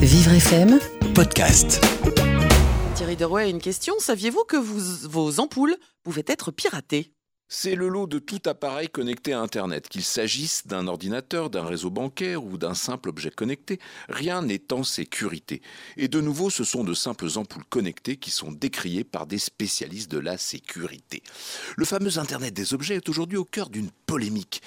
Vivre FM podcast. Thierry Derouet a une question. Saviez-vous que vous- vos ampoules pouvaient être piratées? C'est le lot de tout appareil connecté à Internet, qu'il s'agisse d'un ordinateur, d'un réseau bancaire ou d'un simple objet connecté, rien n'est en sécurité. Et de nouveau, ce sont de simples ampoules connectées qui sont décriées par des spécialistes de la sécurité. Le fameux Internet des objets est aujourd'hui au cœur d'une polémique,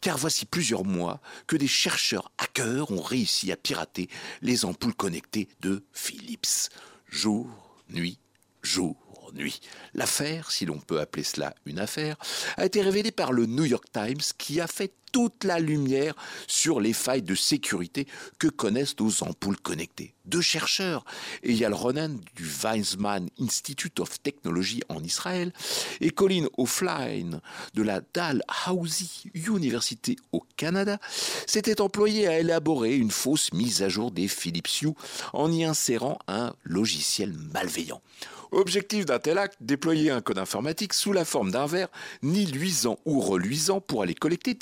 car voici plusieurs mois que des chercheurs hackers ont réussi à pirater les ampoules connectées de Philips. Jour, nuit, jour, nuit. L'affaire, si l'on peut appeler cela une affaire, a été révélée par le New York Times qui a fait toute la lumière sur les failles de sécurité que connaissent nos ampoules connectées. Deux chercheurs, Eyal Ronen du Weizmann Institute of Technology en Israël et Colin O'Flynn de la Dalhousie University au Canada, s'étaient employés à élaborer une fausse mise à jour des Philips Hue en y insérant un logiciel malveillant. Objectif d'un tel acte, déployer un code informatique sous la forme d'un verre, ni luisant ou reluisant pour aller collecter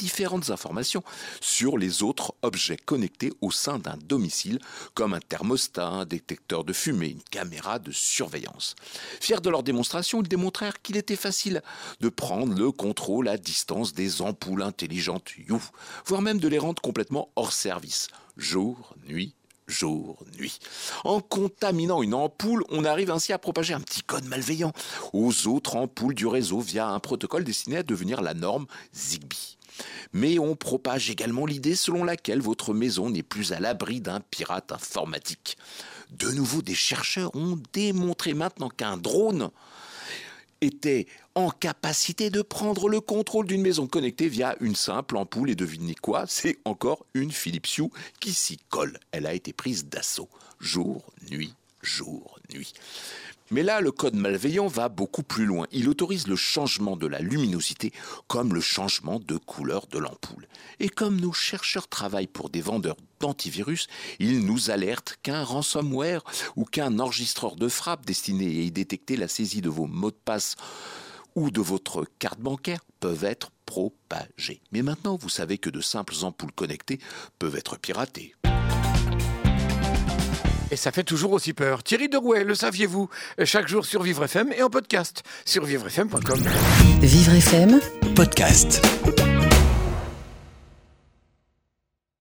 informations sur les autres objets connectés au sein d'un domicile, comme un thermostat, un détecteur de fumée, une caméra de surveillance. Fiers de leur démonstration, ils démontrèrent qu'il était facile de prendre le contrôle à distance des ampoules intelligentes You, voire même de les rendre complètement hors service, jour, nuit, jour, nuit. En contaminant une ampoule, on arrive ainsi à propager un petit code malveillant aux autres ampoules du réseau via un protocole destiné à devenir la norme Zigbee. Mais on propage également l'idée selon laquelle votre maison n'est plus à l'abri d'un pirate informatique. De nouveau, des chercheurs ont démontré maintenant qu'un drone était en capacité de prendre le contrôle d'une maison connectée via une simple ampoule. Et devinez quoi? C'est encore une Philips Hue qui s'y colle. Elle a été prise d'assaut. Jour, nuit, jour, nuit. Mais là, le code malveillant va beaucoup plus loin. Il autorise le changement de la luminosité comme le changement de couleur de l'ampoule. Et comme nos chercheurs travaillent pour des vendeurs d'antivirus, ils nous alertent qu'un ransomware ou qu'un enregistreur de frappe destiné à y détecter la saisie de vos mots de passe ou de votre carte bancaire peuvent être propagés. Mais maintenant, vous savez que de simples ampoules connectées peuvent être piratées. Et ça fait toujours aussi peur. Thierry Derouet, le saviez-vous? Chaque jour sur Vivre FM et en podcast sur vivrefm.com. Vivre FM Podcast.